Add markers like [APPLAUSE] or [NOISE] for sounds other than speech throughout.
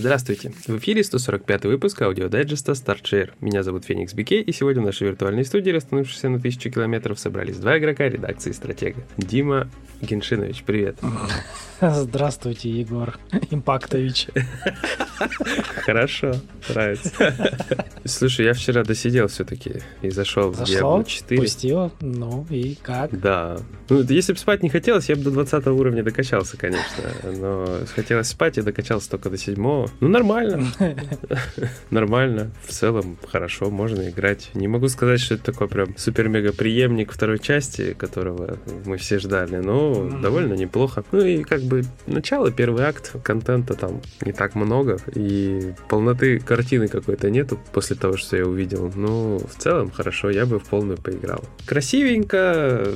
Здравствуйте! В эфире 145 выпуск аудиодайджеста StartShare. Меня зовут Феникс Бике, и сегодня в нашей виртуальной студии, расстановившись на тысячу километров, собрались два игрока редакции «Стратега». Дима Геншинович, привет. [LAUGHS] Здравствуйте, Егор Импактович. Хорошо, нравится. [LAUGHS] Слушай, я вчера досидел все-таки и зашел в? Diablo 4. Пустил? Ну и как? Да. Ну, если бы спать не хотелось, я бы до 20 уровня докачался, конечно. Но хотелось спать, и докачался только до 7 Ну, нормально. [LAUGHS] Нормально. В целом, хорошо, можно играть. Не могу сказать, что это такой прям супер-мега преемник второй части, которого мы все ждали, но Мгм. довольно неплохо. Ну и как бы начало, первый акт, контента там не так много, и полноты картины какой-то нету после того, что я увидел. Ну, в целом, хорошо, я бы в полную поиграл. Красивенько,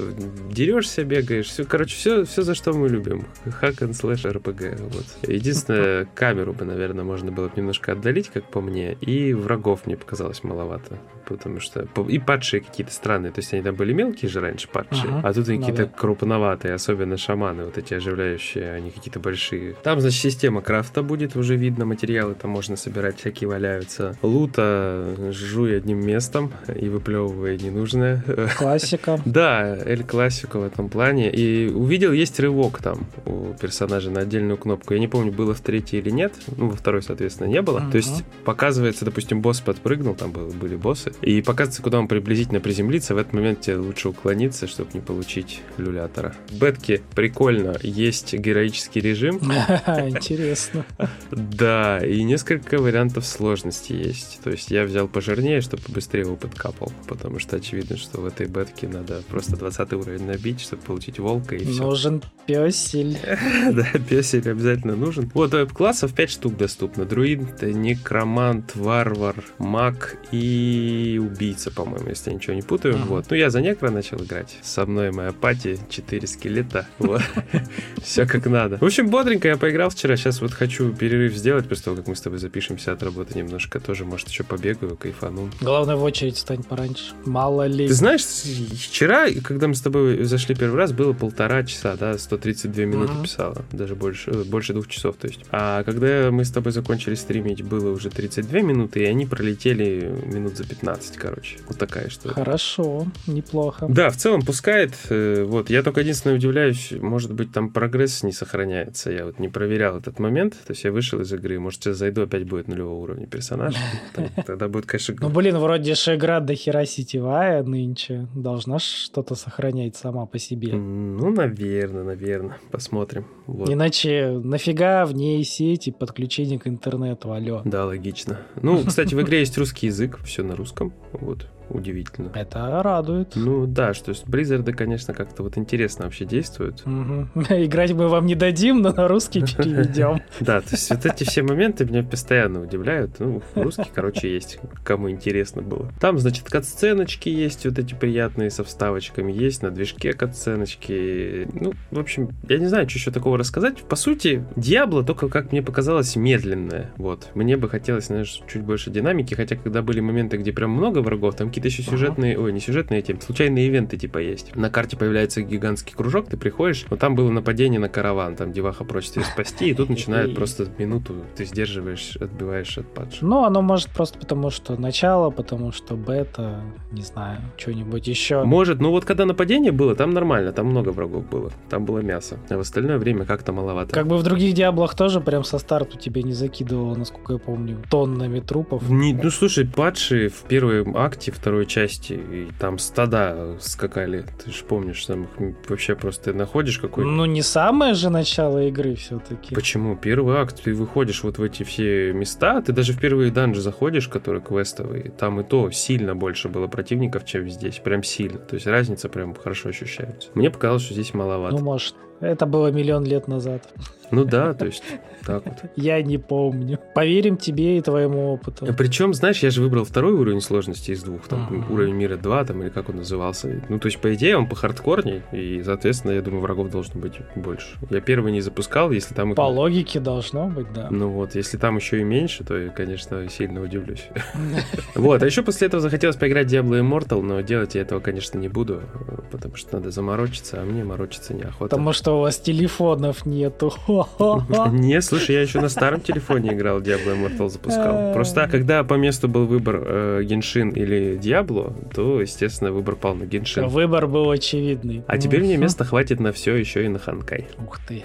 дерешься, бегаешь, все, короче, все, все за что мы любим. Hack and slash RPG, вот. Единственное, [LAUGHS] камеру бы, наверное, можно было бы немножко отдалить, как по мне, и врагов мне показалось маловато, потому что и падшие какие-то странные, то есть они там были мелкие же раньше падшие, Ага. а тут они Ну какие-то да. крупноватые, особенно шаманы, вот эти оживляющие, они какие-то большие. Там, значит, система крафта будет, уже видно, материалы там можно собирать, всякие валяются. Лута жуй одним местом и выплевывая ненужное. Классика. [LAUGHS] Да, Эль Классико в этом плане. И увидел, есть рывок там у персонажа на отдельную кнопку. Я не помню, было в третьей или нет. Ну, во второй, соответственно, не было. То есть показывается, допустим, босс подпрыгнул, там был- были боссы. И показывается, куда он приблизительно приземлится. В этот момент тебе лучше уклониться, чтобы не получить люлятора. В бетке прикольно. Есть героический режим. [LAUGHS] Интересно. Да, и несколько вариантов сложности есть. То есть я взял пожирнее, чтобы быстрее опыт капал, потому что очевидно, что в этой бетке надо просто 20 уровень набить, чтобы получить волка и все. Нужен песель. [LAUGHS] Да, песель обязательно нужен. Вот э, классов 5 штук доступно. Друид, некромант, варвар, маг и убийца, по-моему, если я ничего не путаю. Вот. Ну, я за некро начал играть. Со мной моя пати, 4 скелета. Вот. [LAUGHS] Все как надо. В общем, бодренько я поиграл вчера. Сейчас вот хочу перерыв сделать после того, как мы с тобой запишемся от работы немножко. Тоже, может, еще побегаю, кайфану. Главное, в очередь стань пораньше. Мало ли. Ты знаешь, вчера, когда мы с тобой зашли первый раз, было полтора часа, да, 132 минуты Ага. писала, даже больше, э, больше двух часов, то есть. А когда мы с тобой закончили стримить, было уже 32 минуты, и они пролетели минут за 15, короче. Вот такая штука. Хорошо, неплохо. Да, в целом пускает. э, Вот, я только единственное удивляюсь, может быть, там прогресс не сохраняется. Я вот не проверял этот момент. То есть я вышел из игры. Может, сейчас зайду, опять будет нулевого уровня персонаж. Там- [LAUGHS] Тогда будет, конечно, Ну, блин, вроде же игра до хера сетевая нынче. Должна что-то сохранять сама по себе. Ну, наверное, наверное. Посмотрим. Вот. Иначе нафига в ней сеть и подключение к интернету, алло. Да, логично. Ну, кстати, в игре есть русский язык, все на русском. Вот, удивительно. Это радует. Ну да, что есть Близзарды, конечно, как-то вот интересно вообще действуют. Мгм. [LAUGHS] Играть мы вам не дадим, но на русский [LAUGHS] переведем. Да, то есть вот эти все моменты меня постоянно удивляют. Ну, русский, короче, есть, кому интересно было. Там, значит, катсценочки есть, вот эти приятные со вставочками есть, на движке катсценочки. Ну, в общем, я не знаю, что еще такого рассказать. По сути, Диабло только, как мне показалось, медленное. Вот. Мне бы хотелось, знаешь, чуть больше динамики, хотя когда были моменты, где прям много врагов, там какие-то еще Ага. сюжетные, ой, не сюжетные, эти случайные ивенты типа есть. На карте появляется гигантский кружок, ты приходишь, вот там было нападение на караван, там деваха просит тебя спасти, и тут начинает просто минуту, ты сдерживаешь, отбиваешь от падших. Ну, оно может просто потому, что начало, потому что бета, не знаю, что-нибудь еще. Может, ну вот когда нападение было, там нормально, там много врагов было, там было мясо, а в остальное время как-то маловато. Как бы в других Диаблах тоже прям со старту тебя не закидывало, насколько я помню, тоннами трупов. Не- ну слушай, падшие в первом акте второй части, и там стада скакали, ты же помнишь, там их вообще просто находишь какой-то Ну, не самое же начало игры все-таки. Почему? Первый акт, ты выходишь вот в эти все места, ты даже в первые данжи заходишь, которые квестовые, там и то сильно больше было противников, чем здесь, прям сильно. То есть разница прям хорошо ощущается. Мне показалось, что здесь маловато. Ну, может, это было миллион лет назад. Ну да, то есть так вот. Я не помню. Поверим тебе и твоему опыту. Причем, знаешь, я же выбрал второй уровень сложности из двух, там Ага. уровень мира 2, там или как он назывался. Ну, то есть, по идее, он по хардкорней, и, соответственно, я думаю, врагов должно быть больше. Я первый не запускал, если там их... По логике должно быть, да. Ну вот, если там еще и меньше, то я, конечно, сильно удивлюсь. [LAUGHS] Вот, а еще после этого захотелось поиграть Diablo Immortal, но делать я этого, конечно, не буду, потому что надо заморочиться, а мне морочиться неохота. Потому что что у вас телефонов нету. [LAUGHS] Не, слушай, я еще на старом телефоне играл, Diablo Immortal запускал. Просто когда по месту был выбор э, Геншин или Diablo, то, естественно, выбор пал на Геншин. Выбор был очевидный. А теперь мне места хватит на все еще и на Ханкай. Ух ты.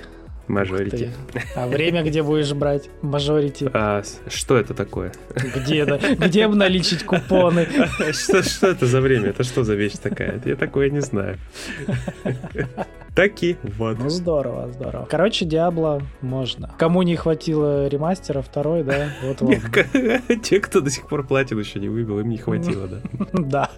Мажорити. А время где будешь брать? Мажорити. А что это такое? Где это? Где обналичить купоны? Что, что это за время? Это что за вещь такая? Я такое не знаю. Таки, вот. Ну здорово, здорово. Короче, Диабло можно. Кому не хватило ремастера второй, да? Вот вам. [LAUGHS] Те, кто до сих пор платил, еще не выбил, им не хватило, да? Да.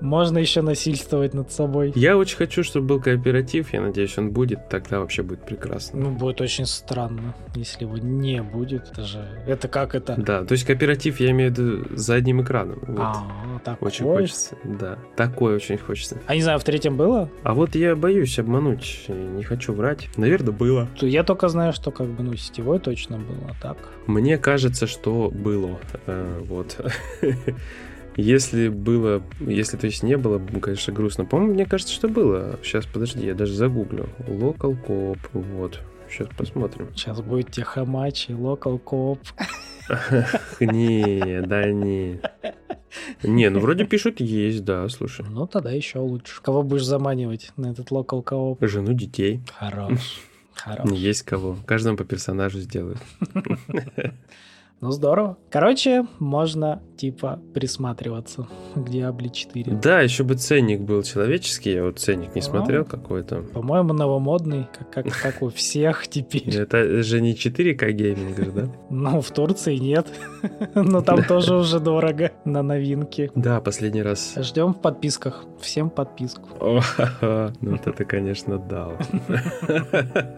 Можно еще насильствовать над собой. Я очень хочу, чтобы был кооператив. Я надеюсь, он будет. Тогда вообще будет прекрасно. Ну, будет очень странно, если его не будет. Это же... Это как это? Да, то есть кооператив я имею в виду за одним экраном. Вот. А, такой? Очень хочется. Да, такое очень хочется. А не знаю, в третьем было? А вот я боюсь обмануть. Не хочу врать. Наверное, было. Я только знаю, что как бы, ну, сетевой точно было, а так. Мне кажется, что было. А, вот. [LAUGHS] Если было, если то есть не было, конечно, грустно. По-моему, мне кажется, что было. Сейчас, подожди, я даже загуглю. Local Coop, вот. Сейчас посмотрим. Сейчас будет техоматч и Local Coop. Не, да не. Не, ну вроде пишут есть, да, слушай. Ну тогда еще лучше. Кого будешь заманивать на этот Local Coop? Жену, детей. Хорош. Хорош. Есть кого. Каждому по персонажу сделают. [LAUGHS] Ну здорово. Короче, можно типа присматриваться к Diablo 4. Да, еще бы ценник был человеческий. Я вот ценник не смотрел какой-то. По-моему, новомодный, как, как, [LAUGHS] как у всех теперь. Это же не 4К гейминг, да? [LAUGHS] Ну, в Турции нет. [LAUGHS] Но там тоже уже дорого на новинки. Да, последний раз. Ждем в подписках. Всем подписку. Ну, вот это, конечно, дал.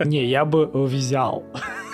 Не, я бы взял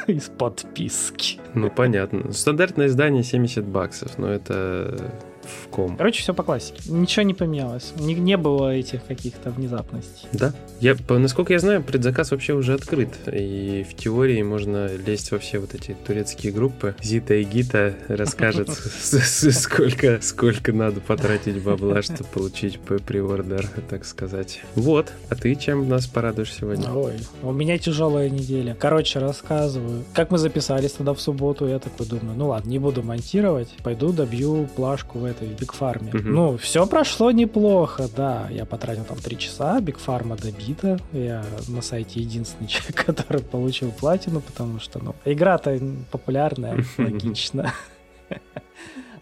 [LAUGHS] из подписки. Ну, понятно. Стандартное издание 70 баксов, но это в ком. Короче, все по классике. Ничего не поменялось. Не, не было этих каких-то внезапностей. Да. Я, насколько я знаю, предзаказ вообще уже открыт. И в теории можно лезть во все вот эти турецкие группы. Зита и Гита расскажет, [LAUGHS] сколько, сколько надо потратить бабла, чтобы получить приордер, так сказать. Вот. А ты чем нас порадуешь сегодня? Ой, у меня тяжелая неделя. Короче, рассказываю. Как мы записались тогда в субботу, я такой думаю, ну ладно, не буду монтировать, пойду добью плашку в этой Бигфарме. Угу. Ну, все прошло неплохо, да. Я потратил там три часа, Бигфарма добита. Я на сайте единственный [LAUGHS] человек, который получил платину, потому что, ну, игра-то популярная, [LAUGHS] логично. [LAUGHS]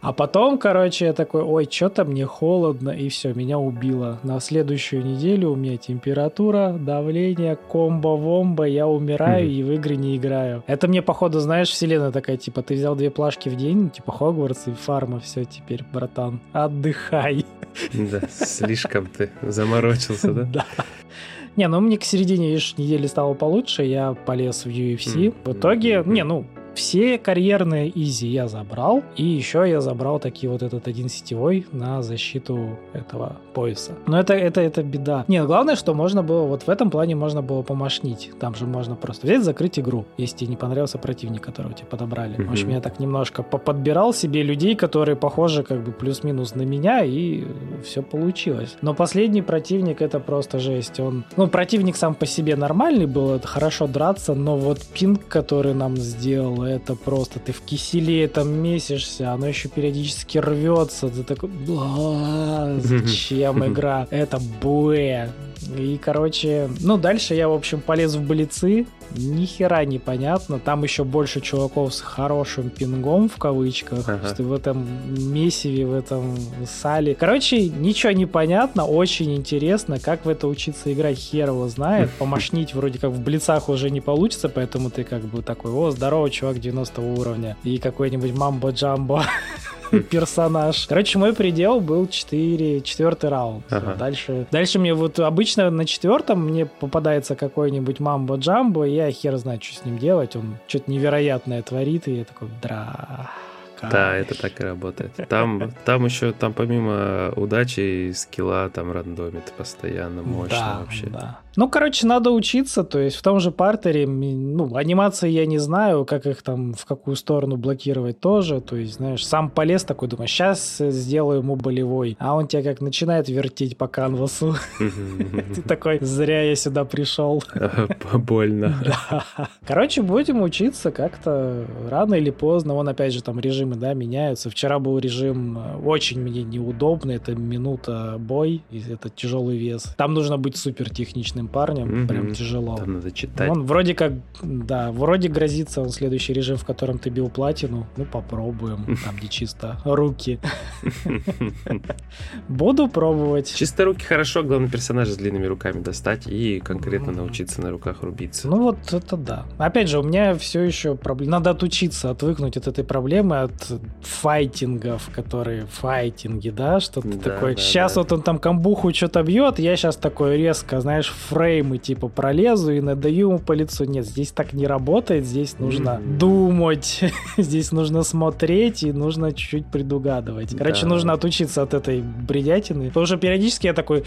А потом, короче, я такой, ой, что-то мне холодно, и все, меня убило. На следующую неделю у меня температура, давление, комбо-вомба, я умираю mm-hmm. и в игры не играю. Это мне, походу, знаешь, вселенная такая, типа, ты взял две плашки в день, типа Хогвартс и Фарма, все, теперь, братан, отдыхай. Да, слишком ты заморочился, да? [LAUGHS] Да. Не, ну мне к середине, видишь, недели стало получше, я полез в UFC. В итоге, не, ну, все карьерные изи я забрал, и еще я забрал такие вот этот один сетевой на защиту этого пояса. Но это, это, это беда. Нет, главное, что можно было, вот в этом плане можно было помашнить. Там же можно просто взять, закрыть игру, если тебе не понравился противник, которого тебе подобрали. Mm-hmm. В общем, я так немножко подбирал себе людей, которые похожи как бы плюс-минус на меня, и все получилось. Но последний противник это просто жесть. Он, ну, противник сам по себе нормальный был, это хорошо драться, но вот пинг, который нам сделал это просто ты в киселе там месишься, оно еще периодически рвется, ты такой, зачем игра? Это буэ. И, короче, ну, дальше я, в общем, полез в блицы, ни хера непонятно. Там еще больше чуваков с хорошим пингом, в кавычках. Ага. Ты в этом месиве, в этом сале. Короче, ничего не понятно, очень интересно. Как в это учиться играть, хер его знает. [LAUGHS] Помашнить вроде как в блицах уже не получится, поэтому ты как бы такой, о, здорово, чувак 90 уровня. И какой-нибудь мамбо-джамбо [LAUGHS] [LAUGHS] персонаж. Короче, мой предел был 4, четвертый раунд. Ага. Дальше, дальше мне вот обычно на четвертом мне попадается какой-нибудь мамбо-джамбо, и я хер знает, что с ним делать. Он что-то невероятное творит, и я такой, дра. Да, это так и работает. Там, там еще, там помимо удачи и скилла, там рандомит постоянно, мощно да, вообще. Да. Ну, короче, надо учиться, то есть в том же партере, ну, анимации я не знаю, как их там, в какую сторону блокировать тоже, то есть, знаешь, сам полез такой, думаю, сейчас сделаю ему болевой, а он тебя как начинает вертеть по канвасу. [LAUGHS] Ты такой, зря я сюда пришел. [LAUGHS] Больно. [LAUGHS] Короче, будем учиться как-то рано или поздно, вон опять же там режимы, да, меняются. Вчера был режим э, очень мне неудобный, это минута бой, это тяжелый вес. Там нужно быть супер техничным парнем, mm-hmm. прям тяжело. Там надо читать. Он вроде как, да, вроде грозится он следующий режим, в котором ты бил платину. Ну, попробуем, там где чисто руки. [LAUGHS] Буду пробовать. Чисто руки хорошо, главное персонажа с длинными руками достать и конкретно научиться на руках рубиться. Ну вот это да. Опять же, у меня все еще проблема. Надо отучиться, отвыкнуть от этой проблемы, от файтингов, которые файтинги, да, что ты да, такой. Да, сейчас да. вот он там камбуху что-то бьет, я сейчас такой резко, знаешь, фреймы типа пролезу и надаю ему по лицу. Нет, здесь так не работает, здесь нужно mm-hmm. думать, [LAUGHS] здесь нужно смотреть и нужно чуть-чуть предугадывать. Короче, да. нужно отучиться от этой бредятины. Потому что периодически я такой,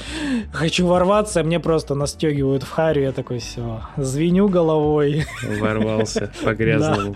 хочу ворваться, а мне просто настегивают в харю, я такой, все, звеню головой. Ворвался [LAUGHS] по грязному.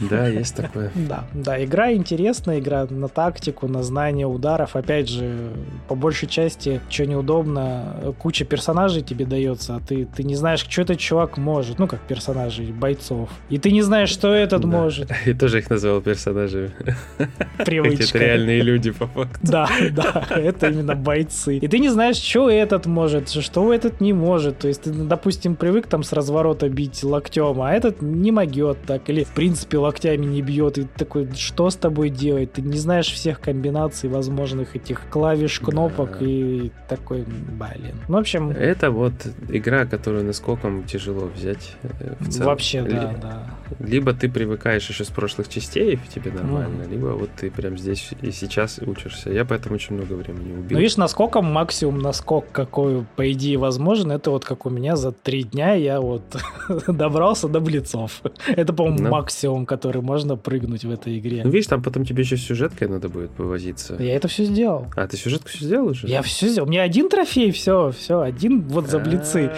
Да, есть такое. Да, да, игра интересная, игра на тактику, на знание ударов. Опять же, по большей части, что неудобно, куча персонажей тебе дается, а ты, ты не знаешь, что этот чувак может. Ну, как персонажей, бойцов. И ты не знаешь, что этот да. может. [LAUGHS] Я тоже их назвал персонажами. [LAUGHS] Привычка. Это реальные люди, по факту. [LAUGHS] Да, да, это именно бойцы. И ты не знаешь, что этот может, что этот не может. То есть ты, допустим, привык там с разворота бить локтем, а этот не могет так. Или, в принципе, локтями не бьет. И ты такой, что с тобой делать? Ты не знаешь всех комбинаций возможных этих клавиш, кнопок да. и такой, блин. Ну, в общем... Это вот игра, которую наскоком тяжело взять э, в целом. Вообще, да, Ли- да. Либо ты привыкаешь еще с прошлых частей, и тебе нормально, mm. либо вот ты прям здесь и сейчас учишься. Я поэтому очень много времени убил. Ну, видишь, наскоком максимум наскок, какой, по идее, возможен, это вот как у меня за три дня я вот [LAUGHS] добрался до блицов. Это, по-моему, ну. максимум, который можно прыгнуть в этой игре. Ну, видишь, там потом тебе еще сюжеткой надо будет повозиться. Я это все сделал. А, ты сюжетку все сделал уже? Я все сделал. У меня один трофей, все, все, один вот за блицы.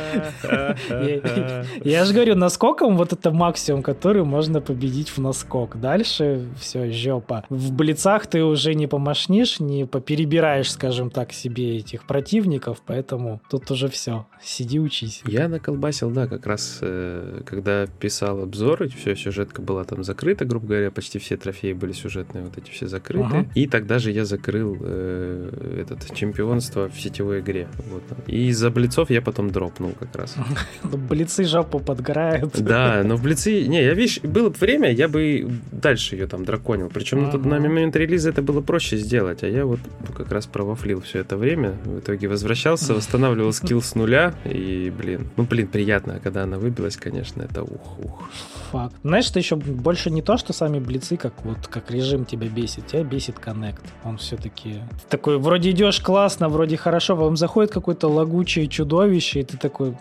Я же говорю, наскоком вот это максимум, который можно победить в наскок. Дальше все, жопа. В блицах ты уже не помашнишь, не поперебираешь, скажем так, себе этих противников, поэтому тут уже все. Сиди, учись. Я наколбасил, да, как раз э, когда писал обзоры, все, сюжетка была там закрыта, грубо говоря, почти все трофеи были сюжетные, вот эти все закрыты. Ага. И тогда же я закрыл э, этот чемпионство в сетевой игре. Вот. И из-за блицов я потом дропнул как раз. [LAUGHS] Ну, блицы жопу подгорают. Да, но в блицы... Не, я, видишь, было бы время, я бы дальше ее там драконил. Причем ага. на момент релиза это было проще сделать, а я вот как раз провафлил все это время. В итоге возвращался, восстанавливал [LAUGHS] скилл с нуля, и, блин, ну, блин, приятно, а когда она выбилась, конечно, это ух-ух. Факт. Знаешь, что еще больше не то, что сами блицы, как вот как режим тебя бесит, тебя бесит коннект. Он все-таки такой, вроде идешь классно, вроде хорошо, потом заходит какое-то лагучее чудовище, и ты такой,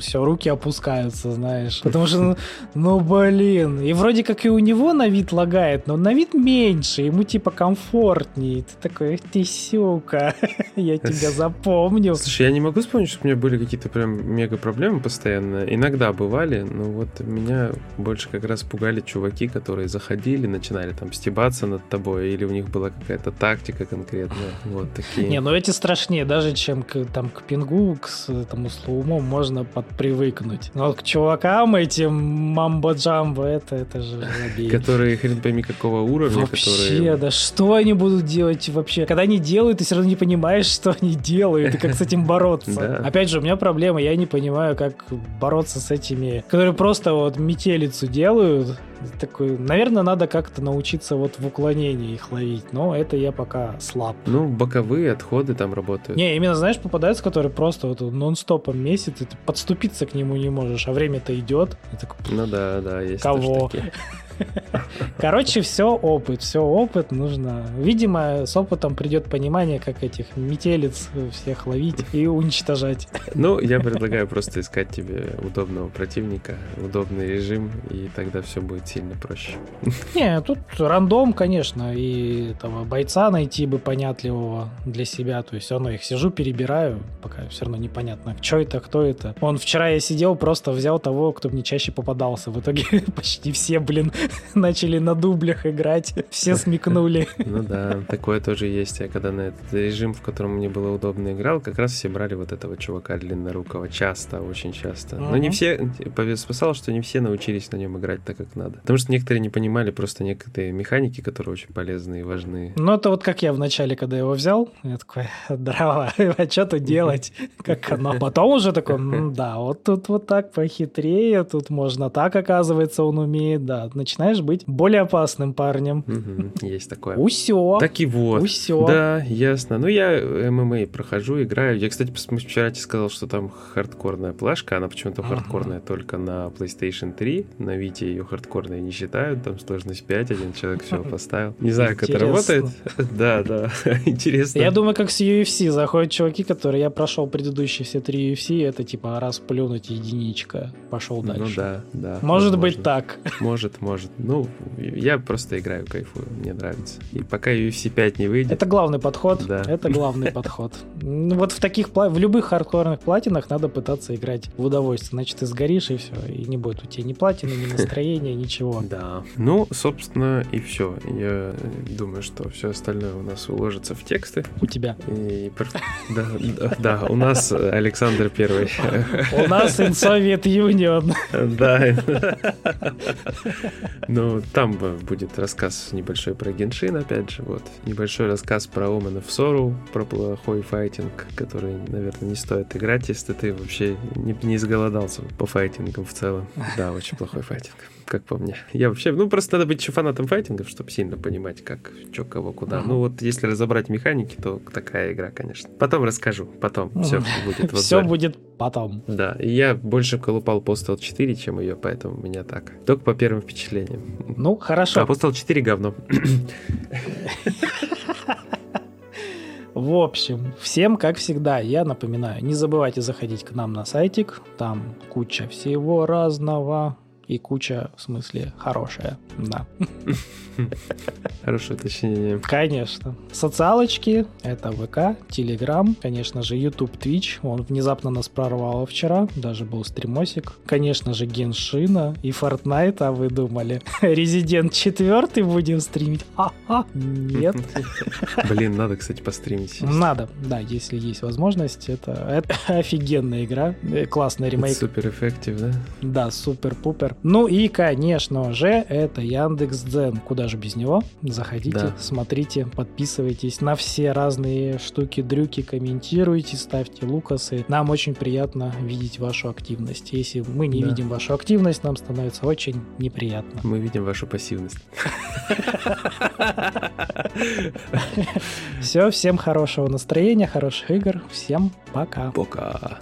все, руки опускаются, знаешь. Потому что, ну, ну, блин. И вроде как и у него на вид лагает, но на вид меньше, ему типа комфортнее. Ты такой, ты сюка, [LAUGHS] я тебя запомню. Слушай, я не могу вспомнить, что у меня были какие-то прям мега проблемы постоянно. Иногда бывали, но вот меня больше как раз пугали чуваки, которые заходили, начинали там стебаться над тобой, или у них была какая-то тактика конкретная. Вот такие. Не, ну эти страшнее, даже чем к, там, к пингу, к этому слоуму можно подпривыкнуть. Но к чувакам этим мамбо-джамбо, это, это же Которые хрен пойми какого уровня. Вообще, которые... да что они будут делать вообще? Когда они делают, ты все равно не понимаешь, что они делают, и как с этим бороться. Опять же, у меня проблема, я не понимаю, как бороться с этими, которые просто вот метелицу делают, такой, наверное, надо как-то научиться вот в уклонении их ловить, но это я пока слаб. Ну, боковые отходы там работают. Не, именно, знаешь, попадаются, которые просто вот нон-стопом месяц, и ты подступиться к нему не можешь, а время-то идет. Так, ну да, да, есть Кого? [LAUGHS] Короче, все опыт, все опыт нужно. Видимо, с опытом придет понимание, как этих метелиц всех ловить и уничтожать. [LAUGHS] Ну, я предлагаю просто искать тебе удобного противника, удобный режим, и тогда все будет сильно проще. [LAUGHS] Не, тут рандом, конечно, и этого бойца найти бы понятливого для себя. То есть все равно их сижу, перебираю, пока все равно непонятно, что это, кто это. Он вчера я сидел, просто взял того, кто мне чаще попадался. В итоге почти все, блин, [LAUGHS] начали на дублях играть, все смекнули. [LAUGHS] Ну да, такое тоже есть. Я когда на этот режим, в котором мне было удобно играл, как раз все брали вот этого чувака длиннорукого. Часто, очень часто. Но не все, спасало, что не все научились на нем играть так, как надо. Потому что некоторые не понимали просто некоторые механики, которые очень полезны и важны. Ну это вот как я в начале, когда его взял, я такой, дрова, [LAUGHS] а что тут делать? Как оно? Потом уже такой, да, вот тут вот так похитрее, тут можно так, оказывается, он умеет, да. Начинаешь быть более опасным парнем. Есть такое. Усё. Так и вот. Усё. Да, ясно. Ну, я ММА прохожу, играю. Я, кстати, вчера тебе сказал, что там хардкорная плашка. Она почему-то хардкорная только на PlayStation 3. На Вите ее хардкорной не считают. Там сложность 5, один человек все [LAUGHS] поставил. Не знаю, как это работает. [LAUGHS] Да, да. [LAUGHS] Интересно. Я думаю, как с UFC заходят чуваки, которые я прошел предыдущие все три UFC, это типа раз плюнуть единичка, пошел дальше. Ну да, да. Может возможно. быть так. Может, может. Ну, я просто играю, кайфую, мне нравится. И пока UFC 5 не выйдет... Это главный подход. Да. Это главный подход. Ну, вот в таких, в любых хардкорных платинах надо пытаться играть в удовольствие. Значит, ты сгоришь, и все. И не будет у тебя ни платины, ни [LAUGHS] настроения, ничего. Да. Ну, собственно, и все. Я думаю, что все остальное у нас уложится в тексты. У тебя. И, да, да, у нас Александр Первый. У нас Soviet Union. Да. Ну, там будет рассказ небольшой про Геншин, опять же, вот. Небольшой рассказ про Omen of Sorrow, про плохой файтинг, который, наверное, не стоит играть, если ты вообще не, не изголодался по файтингам в целом. Да, очень плохой файтинг как по мне. Я вообще, ну, просто надо быть еще фанатом файтингов, чтобы сильно понимать, как, что, кого, куда. Ну, вот если разобрать механики, то такая игра, конечно. Потом расскажу, потом все будет. [LAUGHS] Все будет потом. Да, и я больше колупал Postal 4, чем ее, поэтому у меня так. Только по первым впечатлениям. Ну, хорошо. А Postal 4 говно. [LAUGHS] В общем, всем, как всегда, я напоминаю, не забывайте заходить к нам на сайтик, там куча всего разного, и куча, в смысле, хорошая. Да. [LAUGHS] Хорошее уточнение. Конечно. Социалочки — это ВК, Телеграм, конечно же, YouTube, Twitch. Он внезапно нас прорвало вчера, даже был стримосик. Конечно же, Геншина и Fortnite, а вы думали, [LAUGHS] Резидент 4 будем стримить? Ха-ха, нет. [LAUGHS] Блин, надо, кстати, постримить. Надо, да, если есть возможность. Это, это офигенная игра, э, классный ремейк. Супер эффектив, да? Да, супер-пупер. Ну и, конечно же, это Яндекс Дзен. Куда же без него? Заходите, да. смотрите, подписывайтесь на все разные штуки, дрюки, комментируйте, ставьте лукасы. Нам очень приятно видеть вашу активность. Если мы не да. видим вашу активность, нам становится очень неприятно. Мы видим вашу пассивность. Все, всем хорошего настроения, хороших игр. Всем пока. Пока.